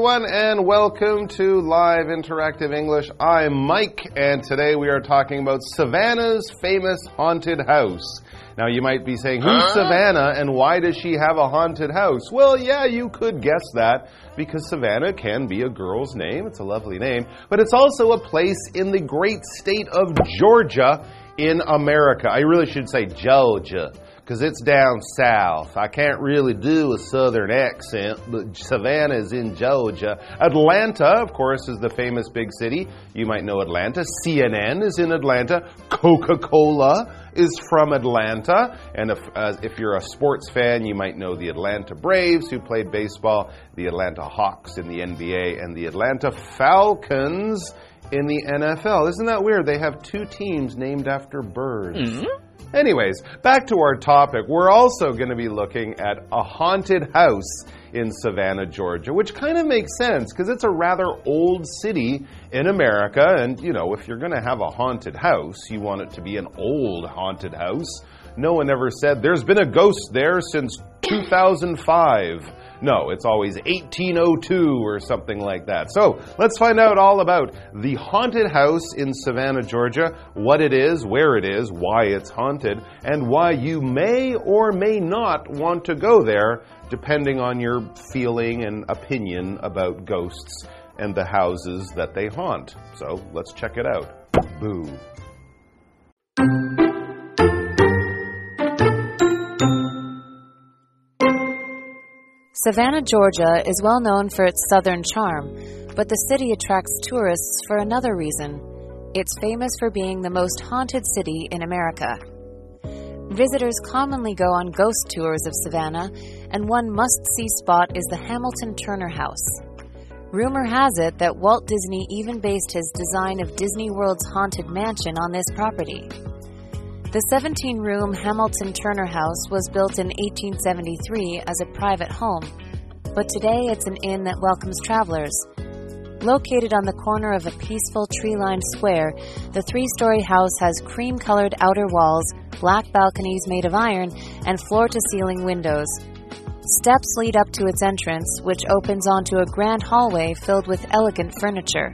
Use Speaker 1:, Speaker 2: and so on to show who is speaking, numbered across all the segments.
Speaker 1: everyone, and welcome to Live Interactive English. I'm Mike, and today we are talking about Savannah's famous haunted house. Now, you might be saying, Who's Savannah, and why does she have a haunted house? Well, yeah, you could guess that, because Savannah can be a girl's name. It's a lovely name, but it's also a place in the great state of Georgia in America. I really should say Georgia because it's down south. I can't really do a southern accent, but Savannah is in Georgia. Atlanta, of course, is the famous big city. You might know Atlanta. CNN is in Atlanta. Coca Cola is from Atlanta. And if, uh, if you're a sports fan, you might know the Atlanta Braves, who played baseball, the Atlanta Hawks in the NBA, and the Atlanta Falcons in the NFL. Isn't that weird? They have two teams named after birds. Mm -hmm. Anyways, back to our topic. We're also going to be looking at a haunted house in Savannah, Georgia, which kind of makes sense because it's a rather old city in America. And, you know, if you're going to have a haunted house, you want it to be an old haunted house. No one ever said there's been a ghost there since 2005. No, it's always 1802 or something like that. So let's find out all about the haunted house in Savannah, Georgia, what it is, where it is, why it's haunted, and why you may or may not want to go there, depending on your feeling and opinion about ghosts and the houses that they haunt. So let's check it out. Boo.
Speaker 2: Savannah, Georgia is well known for its southern charm, but the city attracts tourists for another reason. It's famous for being the most haunted city in America. Visitors commonly go on ghost tours of Savannah, and one must see spot is the Hamilton Turner House. Rumor has it that Walt Disney even based his design of Disney World's Haunted Mansion on this property. The 17 room Hamilton Turner House was built in 1873 as a private home, but today it's an inn that welcomes travelers. Located on the corner of a peaceful tree lined square, the three story house has cream colored outer walls, black balconies made of iron, and floor to ceiling windows. Steps lead up to its entrance, which opens onto a grand hallway filled with elegant furniture.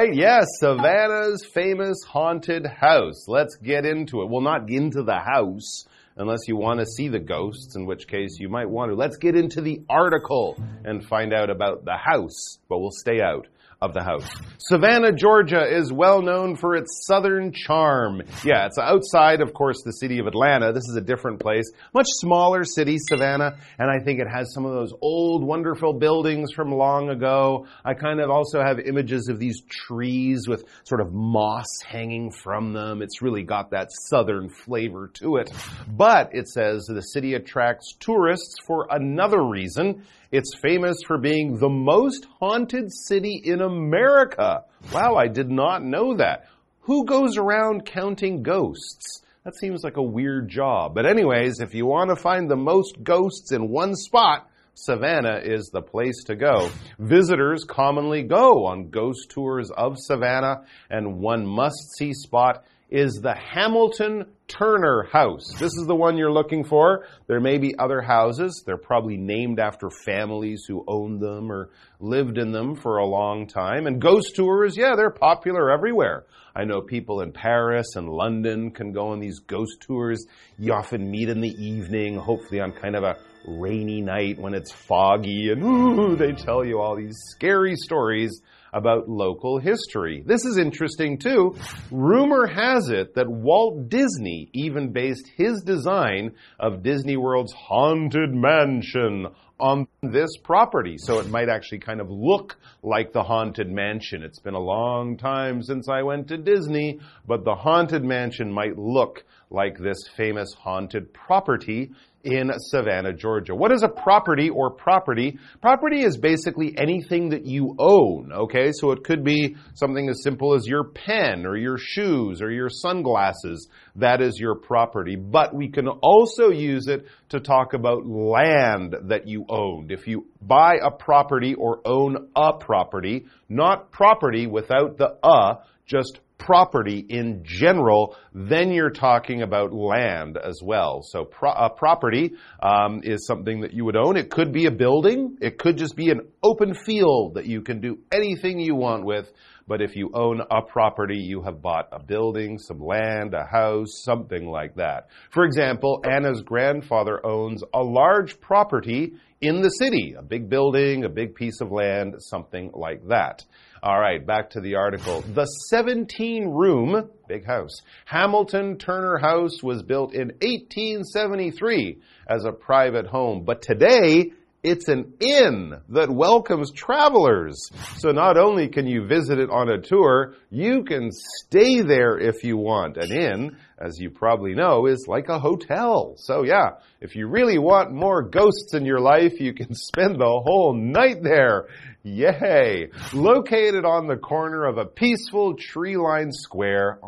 Speaker 1: Right, yes, Savannah's famous haunted house. Let's get into it. Well, not into the house unless you want to see the ghosts, in which case you might want to. Let's get into the article and find out about the house, but we'll stay out of the house. Savannah, Georgia is well known for its southern charm. Yeah, it's outside, of course, the city of Atlanta. This is a different place. Much smaller city, Savannah, and I think it has some of those old, wonderful buildings from long ago. I kind of also have images of these trees with sort of moss hanging from them. It's really got that southern flavor to it. But it says the city attracts tourists for another reason. It's famous for being the most haunted city in America. Wow, I did not know that. Who goes around counting ghosts? That seems like a weird job. But, anyways, if you want to find the most ghosts in one spot, Savannah is the place to go. Visitors commonly go on ghost tours of Savannah, and one must see spot is the Hamilton Turner House. This is the one you're looking for. There may be other houses. They're probably named after families who owned them or lived in them for a long time. And ghost tours, yeah, they're popular everywhere. I know people in Paris and London can go on these ghost tours. You often meet in the evening, hopefully on kind of a rainy night when it's foggy, and ooh, they tell you all these scary stories about local history. This is interesting too. Rumor has it that Walt Disney even based his design of Disney World's Haunted Mansion on this property. So it might actually kind of look like the Haunted Mansion. It's been a long time since I went to Disney, but the Haunted Mansion might look like this famous haunted property in Savannah, Georgia. What is a property or property? Property is basically anything that you own, okay? So it could be something as simple as your pen or your shoes or your sunglasses. That is your property. But we can also use it to talk about land that you owned. If you buy a property or own a property, not property without the a, just property in general, then you're talking about land as well. So pro a property um, is something that you would own. It could be a building. It could just be an open field that you can do anything you want with. But if you own a property, you have bought a building, some land, a house, something like that. For example, Anna's grandfather owns a large property in the city, a big building, a big piece of land, something like that. All right, back to the article. The 17 room, big house, Hamilton Turner House was built in 1873 as a private home, but today it's an inn that welcomes travelers. So not only can you visit it on a tour, you can stay there if you want. An inn, as you probably know, is like a hotel. So yeah, if you really want more ghosts in your life, you can spend the whole night there. Yay! Located on the corner of a peaceful tree-lined square.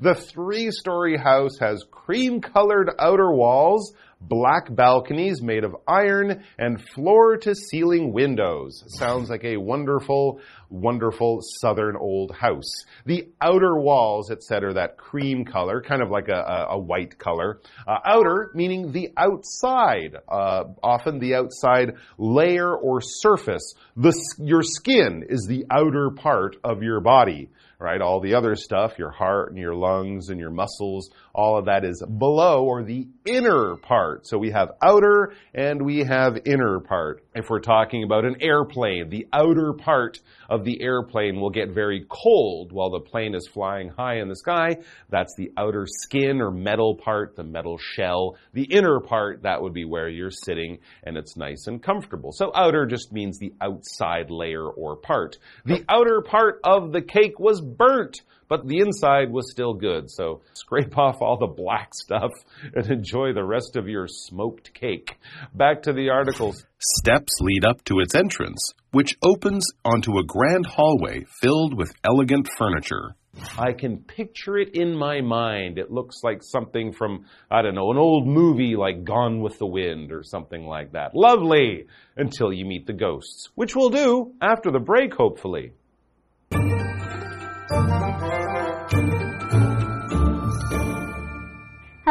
Speaker 1: The three-story house has cream-colored outer walls, black balconies made of iron, and floor to ceiling windows. Sounds like a wonderful, wonderful southern old house. The outer walls, etc., that cream color, kind of like a, a, a white color. Uh, outer meaning the outside, uh, often the outside layer or surface. The, your skin is the outer part of your body right? All the other stuff, your heart and your lungs and your muscles, all of that is below or the inner part. So we have outer and we have inner part. If we're talking about an airplane, the outer part of the airplane will get very cold while the plane is flying high in the sky. That's the outer skin or metal part, the metal shell. The inner part, that would be where you're sitting and it's nice and comfortable. So outer just means the outside layer or part. The outer part of the cake was burnt, but the inside was still good. So scrape off all the black stuff and enjoy the rest of your smoked cake. Back to the articles.
Speaker 3: Steps lead up to its entrance, which opens onto a grand hallway filled with elegant furniture.
Speaker 1: I can picture it in my mind. It looks like something from, I don't know, an old movie like Gone with the Wind or something like that. Lovely! Until you meet the ghosts, which we'll do after the break, hopefully.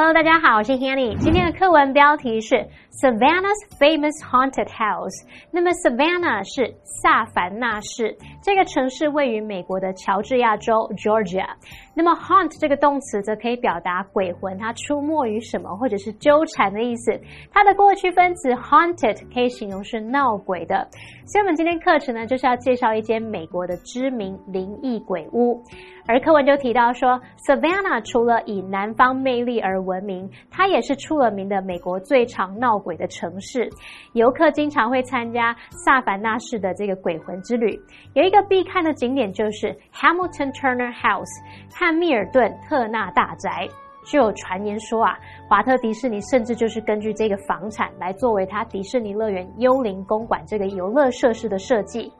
Speaker 4: Hello，大家好，我是 Hanny。今天的课文标题是 Savannah's Famous Haunted House。那么 Savannah 是萨凡纳市，这个城市位于美国的乔治亚州 Georgia。那么 haunt 这个动词则可以表达鬼魂，它出没于什么，或者是纠缠的意思。它的过去分词 haunted 可以形容是闹鬼的。所以我们今天课程呢，就是要介绍一间美国的知名灵异鬼屋。而课文就提到说，Savannah 除了以南方魅力而闻名，它也是出了名的美国最常闹鬼的城市。游客经常会参加萨凡纳市的这个鬼魂之旅。有一个必看的景点就是 Hamilton Turner House 密尔顿特纳大宅。就有传言说啊，华特迪士尼甚至就是根据这个房产来作为他迪士尼乐园幽灵公馆这个游乐设施的设计。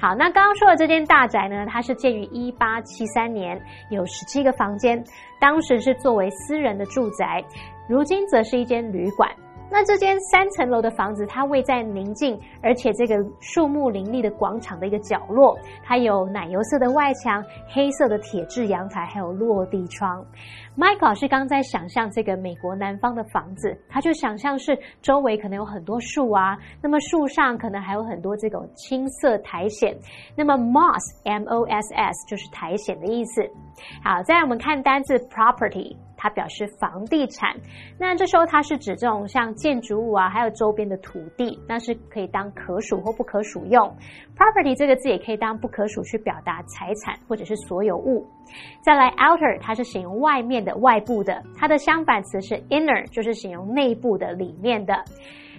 Speaker 4: 好，那刚刚说的这间大宅呢，它是建于一八七三年，有十七个房间，当时是作为私人的住宅，如今则是一间旅馆。那这间三层楼的房子，它位在宁静而且这个树木林立的广场的一个角落，它有奶油色的外墙、黑色的铁质阳台，还有落地窗。Mike 老师刚在想象这个美国南方的房子，他就想象是周围可能有很多树啊，那么树上可能还有很多这种青色苔藓。那么 moss m o s s 就是苔藓的意思。好，再来我们看单字 property。它表示房地产，那这时候它是指这种像建筑物啊，还有周边的土地，那是可以当可数或不可数用。Property 这个字也可以当不可数去表达财产或者是所有物。再来 outer，它是形容外面的、外部的，它的相反词是 inner，就是形容内部的、里面的。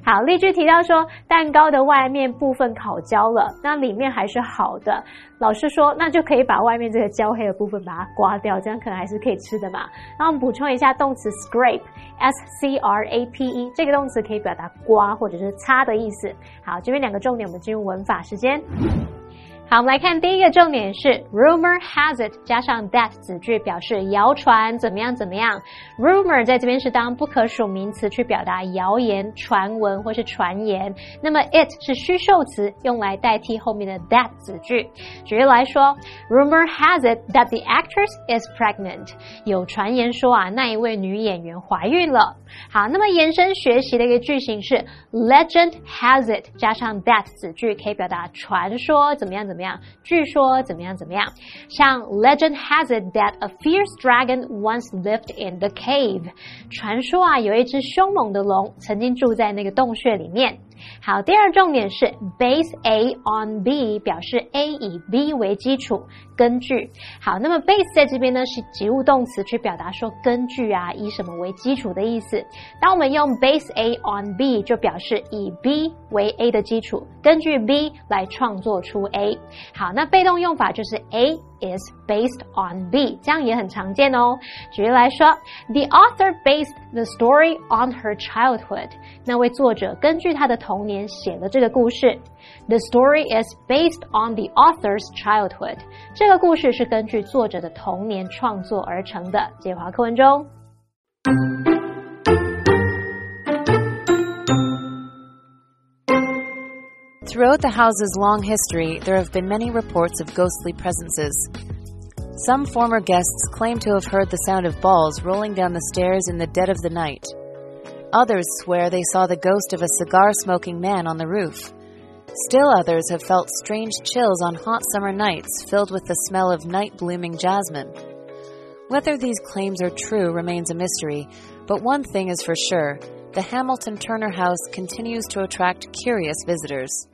Speaker 4: 好，例句提到说，蛋糕的外面部分烤焦了，那里面还是好的。老师说，那就可以把外面这个焦黑的部分把它刮掉，这样可能还是可以吃的嘛。那我们补充一下动词 scrape，s c r a p e，这个动词可以表达刮或者是擦的意思。好，这边两个重点，我们进入文法时间。好，我们来看第一个重点是 rumor has it 加上 that 子句表示谣传怎么样怎么样。rumor 在这边是当不可数名词去表达谣言、传闻或是传言。那么 it 是虚受词，用来代替后面的 that 子句。举例来说，rumor has it that the actress is pregnant。有传言说啊，那一位女演员怀孕了。好，那么延伸学习的一个句型是 legend has it 加上 that 子句，可以表达传说怎么样怎么，怎么样据说怎么样怎么样。像 legend has it that a fierce dragon once lived in the cave，传说啊，有一只凶猛的龙曾经住在那个洞穴里面。好，第二重点是 base A on B，表示 A 以 B 为基础，根据。好，那么 base 在这边呢是及物动词，去表达说根据啊，以什么为基础的意思。当我们用 base A on B，就表示以 B 为 A 的基础，根据 B 来创作出 A。好，那被动用法就是 A。Is based on B，这样也很常见哦。举例来说，The author based the story on her childhood。那位作者根据他的童年写了这个故事。The story is based on the author's childhood。这个故事是根据作者的童年创作而成的。接华课文中。
Speaker 2: Throughout the house's long history, there have been many reports of ghostly presences. Some former guests claim to have heard the sound of balls rolling down the stairs in the dead of the night. Others swear they saw the ghost of a cigar smoking man on the roof. Still others have felt strange chills on hot summer nights filled with the smell of night blooming jasmine. Whether these claims are true remains a mystery, but one thing is for sure the Hamilton Turner House continues to attract curious visitors.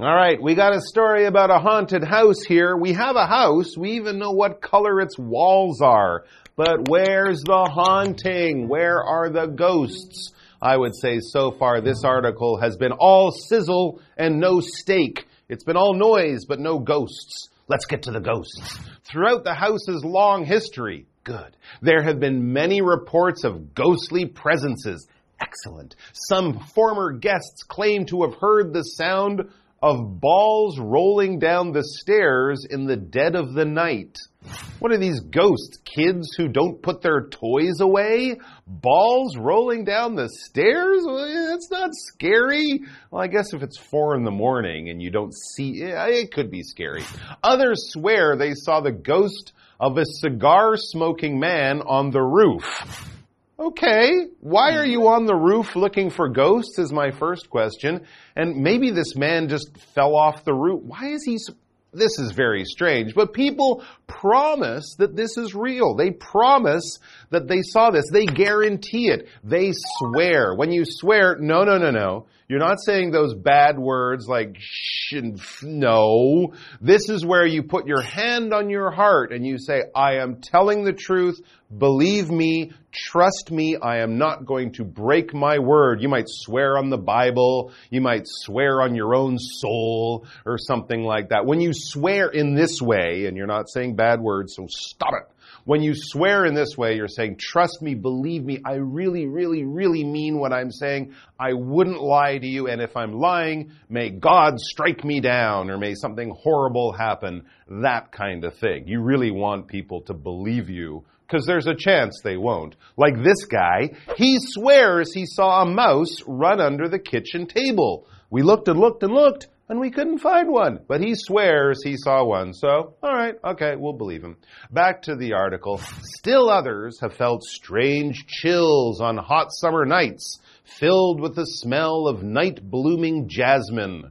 Speaker 1: All right, we got a story about a haunted house here. We have a house. We even know what color its walls are. But where's the haunting? Where are the ghosts? I would say so far this article has been all sizzle and no steak. It's been all noise, but no ghosts. Let's get to the ghosts. Throughout the house's long history, good, there have been many reports of ghostly presences. Excellent. Some former guests claim to have heard the sound of balls rolling down the stairs in the dead of the night. What are these ghosts? Kids who don't put their toys away? Balls rolling down the stairs? That's not scary. Well, I guess if it's four in the morning and you don't see it, it could be scary. Others swear they saw the ghost of a cigar smoking man on the roof. Okay, why are you on the roof looking for ghosts? Is my first question. And maybe this man just fell off the roof. Why is he? This is very strange, but people promise that this is real. They promise that they saw this. They guarantee it. They swear. When you swear, no, no, no, no. You're not saying those bad words like shh and no. This is where you put your hand on your heart and you say, I am telling the truth. Believe me. Trust me. I am not going to break my word. You might swear on the Bible. You might swear on your own soul or something like that. When you swear in this way, and you're not saying bad words, so stop it. When you swear in this way, you're saying, trust me, believe me, I really, really, really mean what I'm saying. I wouldn't lie to you, and if I'm lying, may God strike me down, or may something horrible happen. That kind of thing. You really want people to believe you because there's a chance they won't. Like this guy, he swears he saw a mouse run under the kitchen table. We looked and looked and looked, and we couldn't find one. But he swears he saw one. So, all right, okay, we'll believe him. Back to the article. Still others have felt strange chills on hot summer nights, filled with the smell of night blooming jasmine.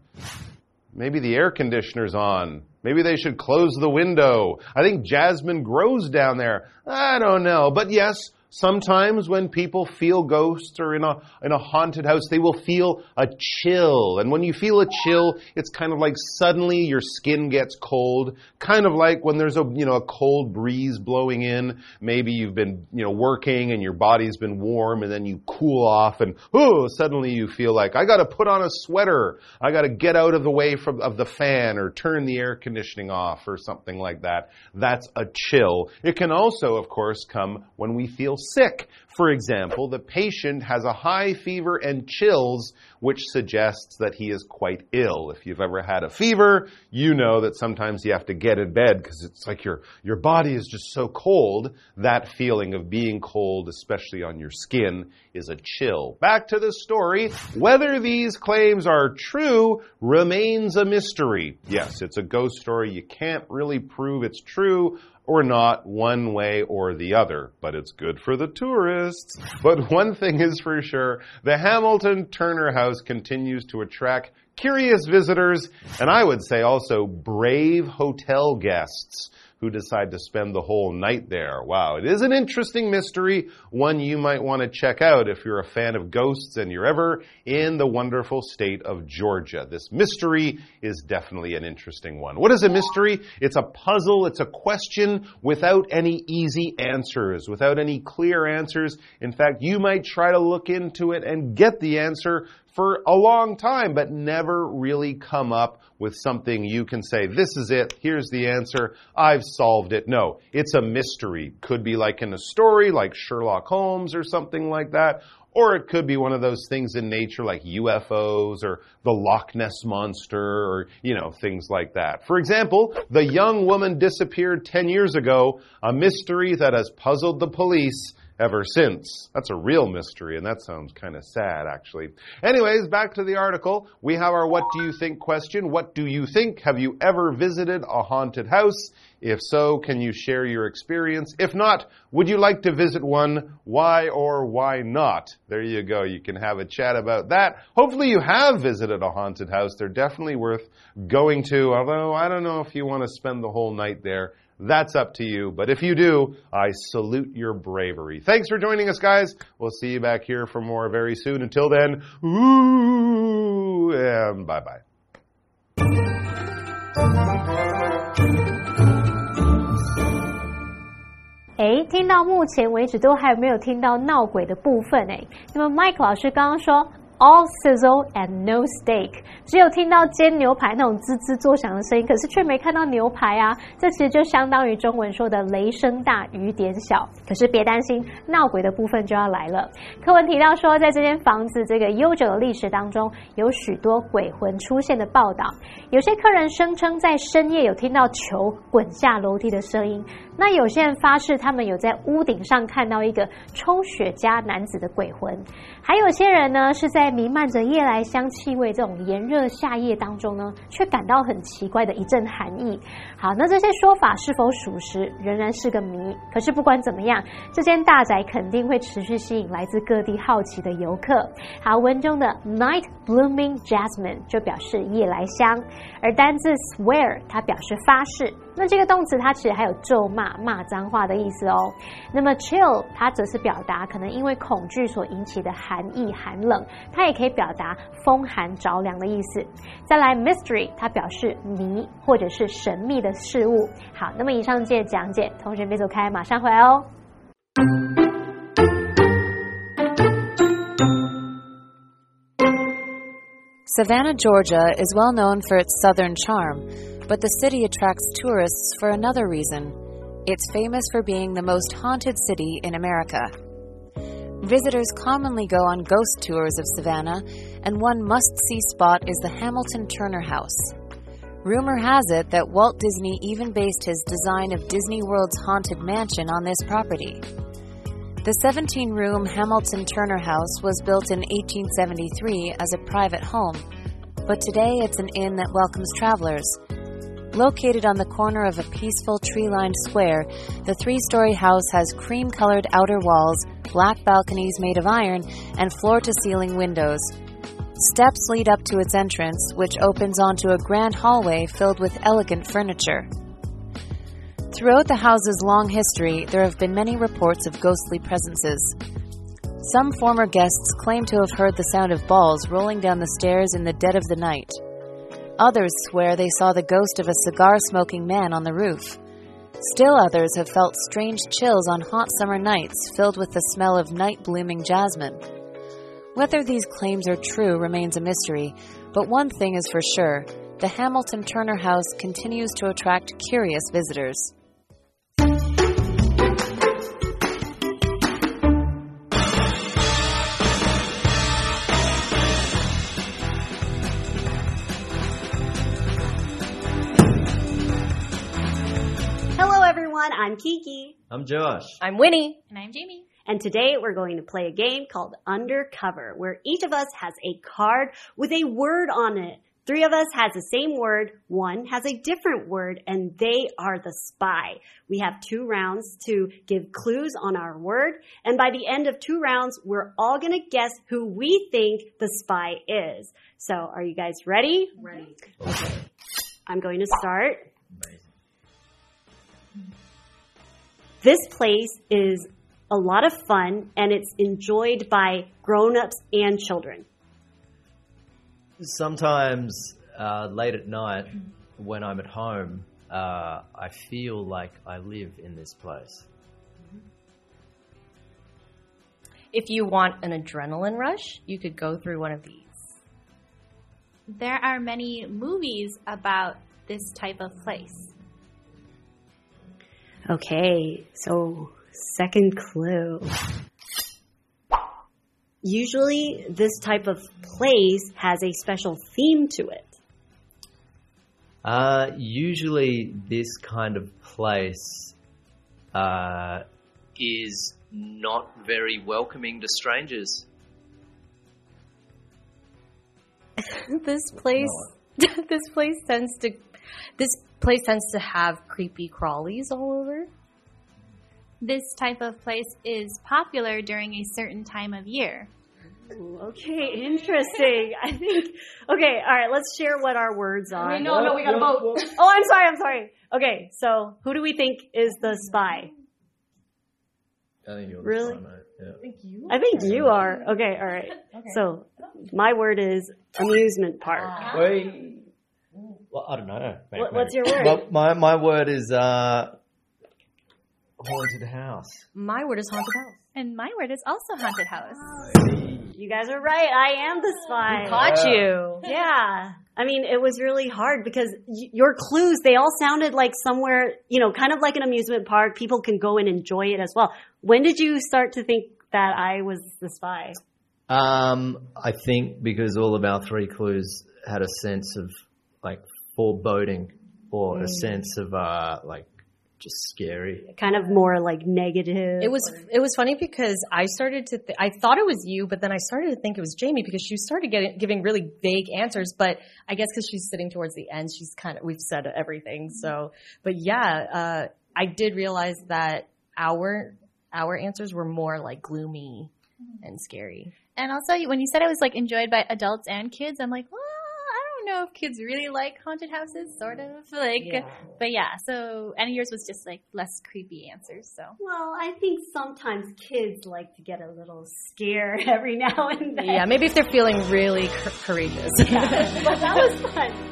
Speaker 1: Maybe the air conditioner's on. Maybe they should close the window. I think jasmine grows down there. I don't know. But yes, Sometimes when people feel ghosts or in a, in a haunted house, they will feel a chill. And when you feel a chill, it's kind of like suddenly your skin gets cold. Kind of like when there's a, you know, a cold breeze blowing in. Maybe you've been, you know, working and your body's been warm and then you cool off and, oh, suddenly you feel like, I gotta put on a sweater. I gotta get out of the way from, of the fan or turn the air conditioning off or something like that. That's a chill. It can also, of course, come when we feel sick. For example, the patient has a high fever and chills, which suggests that he is quite ill. If you've ever had a fever, you know that sometimes you have to get in bed because it's like your, your body is just so cold. That feeling of being cold, especially on your skin, is a chill. Back to the story. Whether these claims are true remains a mystery. Yes, it's a ghost story. You can't really prove it's true or not one way or the other, but it's good for the tourists. But one thing is for sure, the Hamilton Turner House continues to attract curious visitors, and I would say also brave hotel guests who decide to spend the whole night there. Wow, it is an interesting mystery, one you might want to check out if you're a fan of ghosts and you're ever in the wonderful state of Georgia. This mystery is definitely an interesting one. What is a mystery? It's a puzzle, it's a question without any easy answers, without any clear answers. In fact, you might try to look into it and get the answer for a long time, but never really come up with something you can say, this is it, here's the answer, I've solved it. No, it's a mystery. Could be like in a story, like Sherlock Holmes or something like that. Or it could be one of those things in nature like UFOs or the Loch Ness Monster or, you know, things like that. For example, the young woman disappeared 10 years ago, a mystery that has puzzled the police ever since. That's a real mystery, and that sounds kind of sad, actually. Anyways, back to the article. We have our What Do You Think question. What do you think? Have you ever visited a haunted house? If so, can you share your experience? If not, would you like to visit one? Why or why not? There you go. You can have a chat about that. Hopefully you have visited a haunted house. They're definitely worth going to, although I don't know if you want to spend the whole night there. That's up to you. But if you do, I salute your bravery. Thanks for joining us, guys. We'll see you back here for more very soon. Until then, ooh, and bye bye.
Speaker 4: 哎，听到目前为止都还没有听到闹鬼的部分哎。那么 Mike 老师刚刚说 all sizzle and no steak，只有听到煎牛排那种滋滋作响的声音，可是却没看到牛排啊！这其实就相当于中文说的雷声大雨点小。可是别担心，闹鬼的部分就要来了。课文提到说，在这间房子这个悠久的历史当中，有许多鬼魂出现的报道。有些客人声称在深夜有听到球滚下楼梯的声音。那有些人发誓，他们有在屋顶上看到一个抽雪茄男子的鬼魂；还有些人呢，是在在弥漫着夜来香气味这种炎热夏夜当中呢，却感到很奇怪的一阵寒意。好，那这些说法是否属实，仍然是个谜。可是不管怎么样，这间大宅肯定会持续吸引来自各地好奇的游客。好，文中的 night blooming jasmine 就表示夜来香，而单字 swear 它表示发誓。那这个动词它其实还有咒骂、骂脏话的意思哦。那么 chill 它则是表达可能因为恐惧所引起的寒意、寒冷，它也可以表达风寒着凉的意思。再来 mystery 它表示谜或者是神秘的事物。好，那么以上这些讲解，同学别走开，马上回来哦。
Speaker 2: Savannah, Georgia is well known for its southern charm, but the city attracts tourists for another reason. It's famous for being the most haunted city in America. Visitors commonly go on ghost tours of Savannah, and one must see spot is the Hamilton Turner House. Rumor has it that Walt Disney even based his design of Disney World's Haunted Mansion on this property. The 17 room Hamilton Turner House was built in 1873 as a private home, but today it's an inn that welcomes travelers. Located on the corner of a peaceful tree lined square, the three story house has cream colored outer walls, black balconies made of iron, and floor to ceiling windows. Steps lead up to its entrance, which opens onto a grand hallway filled with elegant furniture. Throughout the house's long history, there have been many reports of ghostly presences. Some former guests claim to have heard the sound of balls rolling down the stairs in the dead of the night. Others swear they saw the ghost of a cigar smoking man on the roof. Still others have felt strange chills on hot summer nights filled with the smell of night blooming jasmine. Whether these claims are true remains a mystery, but one thing is for sure the Hamilton Turner House continues to attract curious visitors.
Speaker 5: I'm Kiki.
Speaker 6: I'm Josh.
Speaker 7: I'm Winnie.
Speaker 8: And I'm Jamie.
Speaker 5: And today we're going to play a game called Undercover, where each of us has a card with a word on it. Three of us has the same word, one has a different word, and they are the spy. We have two rounds to give clues on our word, and by the end of two rounds, we're all gonna guess who we think the spy is. So, are you guys ready? Ready. Okay. I'm going to start. This place is a lot of fun and it's enjoyed by grown-ups and children.
Speaker 6: Sometimes uh, late at night, when I'm at home, uh, I feel like I live in this place.
Speaker 7: If you want an adrenaline rush, you could go through one of these.
Speaker 8: There are many movies about this type of place.
Speaker 5: Okay, so second clue. Usually, this type of place has a special theme to it.
Speaker 6: Uh, usually, this kind of place uh, is not very welcoming to strangers.
Speaker 7: this place, this place tends to, this place tends to have creepy crawlies all over.
Speaker 8: This type of place is popular during a certain time of year.
Speaker 5: Ooh, okay, interesting. I think. Okay, all right. Let's share what our words are.
Speaker 7: no, no, we gotta vote.
Speaker 5: Oh, I'm sorry. I'm sorry. Okay, so who do we think is the spy?
Speaker 6: I think you're
Speaker 5: Really?
Speaker 6: the spy, mate. Yeah.
Speaker 5: I think you are. Okay, all right. Okay. So my word is amusement park. Ah.
Speaker 6: Wait. Well, I don't know. Mate,
Speaker 5: What- what's your word?
Speaker 6: Well, my my word is uh, haunted house.
Speaker 7: My word is haunted house.
Speaker 8: And my word is also haunted house.
Speaker 5: You guys are right. I am the spy.
Speaker 7: Caught you.
Speaker 5: Yeah. I mean, it was really hard because y- your clues, they all sounded like somewhere, you know, kind of like an amusement park. People can go and enjoy it as well. When did you start to think that I was the spy?
Speaker 6: Um, I think because all of our three clues had a sense of like foreboding or a sense of uh, like just scary.
Speaker 5: Kind of more like negative.
Speaker 7: It was it was funny because I started to th- I thought it was you, but then I started to think it was Jamie because she started getting giving really vague answers. But I guess because she's sitting towards the end, she's kind of we've said everything. So, but yeah, uh, I did realize that our our answers were more like gloomy and scary.
Speaker 8: And also, when you said it was like enjoyed by adults and kids, I'm like, well, I don't know if kids really like haunted houses, sort of. Like, but yeah. So, and yours was just like less creepy answers. So,
Speaker 5: Well, I think sometimes kids like to get a little scared every now and then.
Speaker 7: Yeah, maybe if they're feeling really cou- courageous.
Speaker 5: but that was fun.